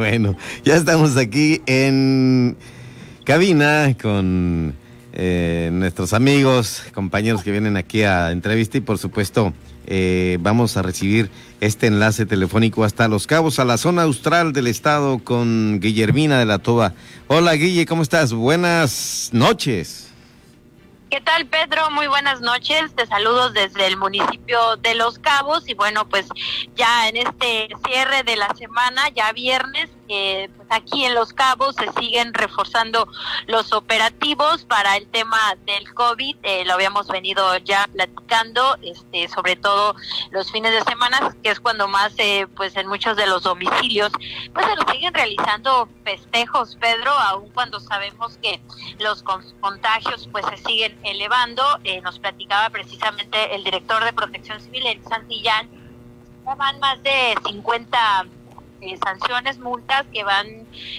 Bueno, ya estamos aquí en cabina con eh, nuestros amigos, compañeros que vienen aquí a entrevista y por supuesto eh, vamos a recibir este enlace telefónico hasta Los Cabos, a la zona austral del estado con Guillermina de la Toba. Hola Guille, ¿cómo estás? Buenas noches. ¿Qué tal, Pedro? Muy buenas noches. Te saludo desde el municipio de Los Cabos y bueno, pues ya en este cierre de la semana, ya viernes, eh, pues aquí en Los Cabos se siguen reforzando los operativos para el tema del COVID. Eh, lo habíamos venido ya platicando, este, sobre todo los fines de semana, que es cuando más, eh, pues en muchos de los domicilios, pues se nos siguen realizando festejos, Pedro, aun cuando sabemos que los contagios pues se siguen elevando. nos platicaba precisamente el director de Protección Civil en Santillán, van más de 50 eh, sanciones, multas que van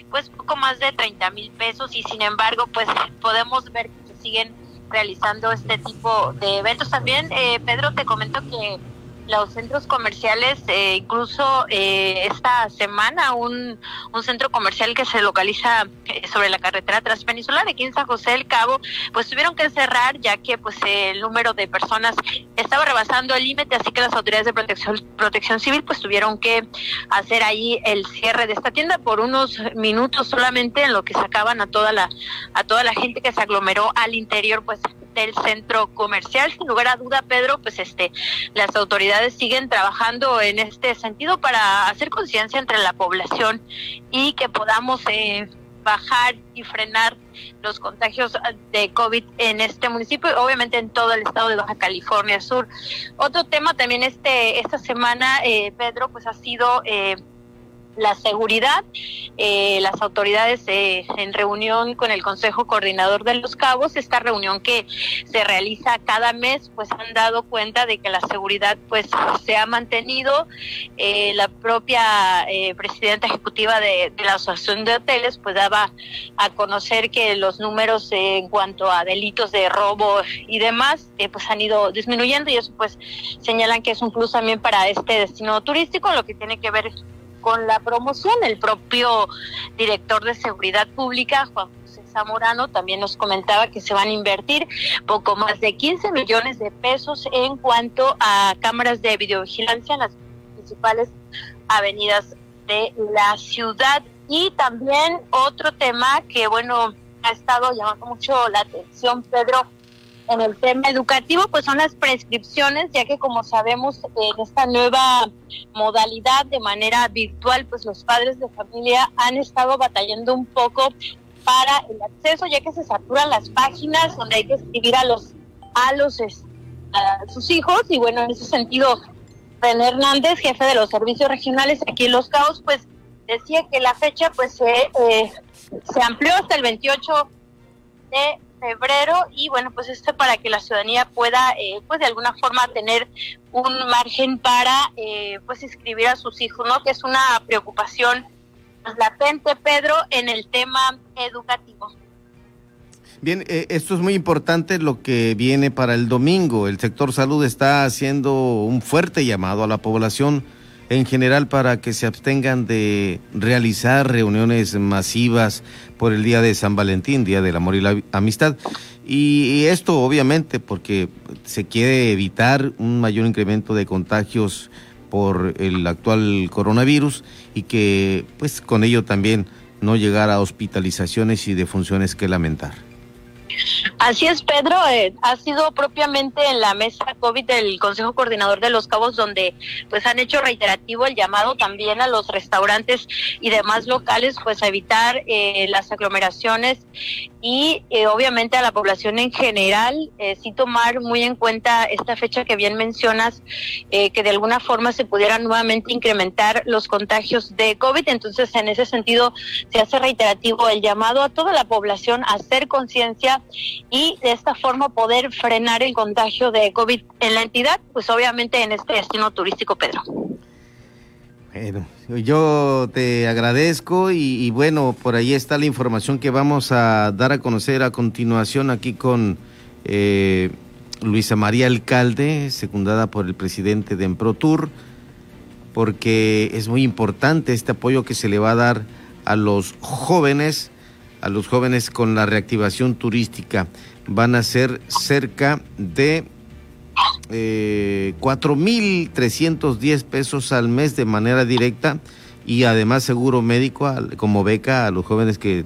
pues poco más de 30 mil pesos y sin embargo pues podemos ver que siguen realizando este tipo de eventos. También, eh, Pedro, te comento que los centros comerciales, eh, incluso eh, esta semana un, un, centro comercial que se localiza eh, sobre la carretera transpeninsular aquí en San José del Cabo, pues tuvieron que cerrar ya que pues el número de personas estaba rebasando el límite, así que las autoridades de protección, protección civil pues tuvieron que hacer ahí el cierre de esta tienda por unos minutos solamente en lo que sacaban a toda la a toda la gente que se aglomeró al interior pues del centro comercial. Sin lugar a duda, Pedro, pues este, las autoridades siguen trabajando en este sentido para hacer conciencia entre la población y que podamos eh, bajar y frenar los contagios de COVID en este municipio y obviamente en todo el estado de Baja California Sur. Otro tema también este esta semana, eh, Pedro, pues ha sido eh, la seguridad. Eh, las autoridades eh, en reunión con el Consejo Coordinador de los Cabos, esta reunión que se realiza cada mes, pues han dado cuenta de que la seguridad pues se ha mantenido. Eh, la propia presidenta ejecutiva de, la Asociación de Hoteles pues daba a conocer que los números en cuanto a delitos de robo y demás pues han ido disminuyendo y eso pues señalan que es un plus también para este destino turístico, lo que tiene que ver con la promoción. El propio director de Seguridad Pública, Juan José Zamorano, también nos comentaba que se van a invertir poco más de 15 millones de pesos en cuanto a cámaras de videovigilancia en las principales avenidas de la ciudad. Y también otro tema que, bueno, ha estado llamando mucho la atención, Pedro, en el tema educativo, pues son las prescripciones, ya que como sabemos en esta nueva modalidad de manera virtual, pues los padres de familia han estado batallando un poco para el acceso, ya que se saturan las páginas donde hay que escribir a los a los a sus hijos. Y bueno, en ese sentido René Hernández, jefe de los servicios regionales aquí en Los Caos, pues decía que la fecha pues se, eh, se amplió hasta el 28 de febrero y bueno pues esto para que la ciudadanía pueda eh, pues de alguna forma tener un margen para eh, pues inscribir a sus hijos no que es una preocupación latente Pedro en el tema educativo Bien, eh, esto es muy importante lo que viene para el domingo. El sector salud está haciendo un fuerte llamado a la población en general para que se abstengan de realizar reuniones masivas por el Día de San Valentín, Día del Amor y la Amistad. Y esto obviamente porque se quiere evitar un mayor incremento de contagios por el actual coronavirus y que pues con ello también no llegar a hospitalizaciones y defunciones que lamentar. Así es, Pedro. Eh, ha sido propiamente en la mesa COVID del Consejo Coordinador de los Cabos donde pues han hecho reiterativo el llamado también a los restaurantes y demás locales pues a evitar eh, las aglomeraciones y eh, obviamente a la población en general sí tomar muy en cuenta esta fecha que bien mencionas que de alguna forma se pudieran nuevamente incrementar los contagios de COVID. Entonces en ese sentido se hace reiterativo el llamado a toda la población a hacer conciencia y de esta forma poder frenar el contagio de COVID en la entidad, pues obviamente en este destino turístico, Pedro. Bueno, yo te agradezco y, bueno, por ahí está la información que vamos a dar a conocer a continuación aquí con eh, Luisa María Alcalde, secundada por el presidente de Emprotur. porque es muy importante este apoyo que se le va a dar a los jóvenes, a los jóvenes con la reactivación turística. Van a ser cerca de eh, 4.310 pesos al mes de manera directa y además seguro médico como beca a los jóvenes que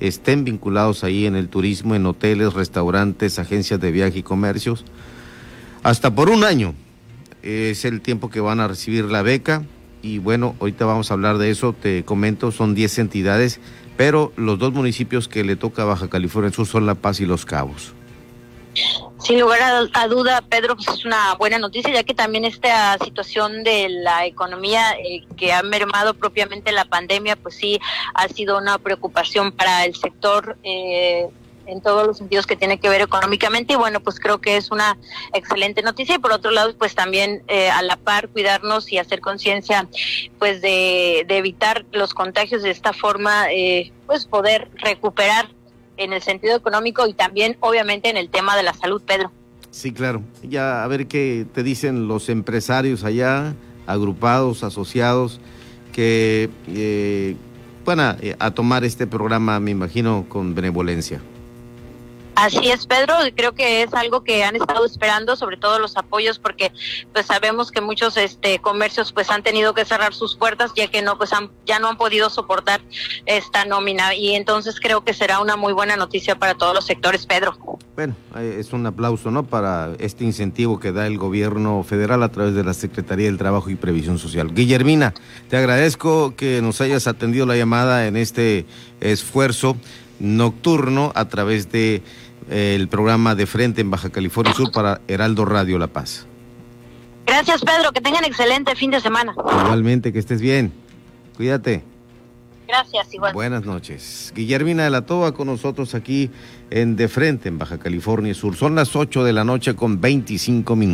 estén vinculados ahí en el turismo, en hoteles, restaurantes, agencias de viaje y comercios. Hasta por un año es el tiempo que van a recibir la beca y bueno, ahorita vamos a hablar de eso, te comento, son 10 entidades, pero los dos municipios que le toca a Baja California Sur son La Paz y Los Cabos. Sin lugar a, duda, Pedro, pues es una buena noticia, ya que también esta situación de la economía eh, que ha mermado propiamente la pandemia, pues sí ha sido una preocupación para el sector. Eh, en todos los sentidos que tiene que ver económicamente y bueno pues creo que es una excelente noticia y por otro lado pues también eh, a la par cuidarnos y hacer conciencia pues de, evitar los contagios de esta forma pues poder recuperar en el sentido económico y también obviamente en el tema de la salud, Pedro. Sí, claro. Ya a ver qué te dicen los empresarios allá, agrupados, asociados, que eh, van a, eh, a tomar este programa, me imagino, con benevolencia. Así es, Pedro, creo que es algo que han estado esperando, sobre todo los apoyos, porque pues sabemos que muchos este comercios pues han tenido que cerrar sus puertas ya que no pues han, ya no han podido soportar esta nómina y entonces creo que será una muy buena noticia para todos los sectores, Pedro. Bueno, eh, es un aplauso, ¿no? Para este incentivo que da el gobierno federal a través de la Secretaría del Trabajo y Previsión Social. Guillermina, te agradezco que nos hayas atendido la llamada en este esfuerzo nocturno a través de el programa de frente en Baja California Sur para Heraldo Radio La Paz. Gracias, Pedro. Que tengan excelente fin de semana. Igualmente, que estés bien. Cuídate. Gracias, igual. Buenas noches. Guillermina de la Toba con nosotros aquí en De Frente, en Baja California Sur. Son las 8 de la noche con 25 minutos.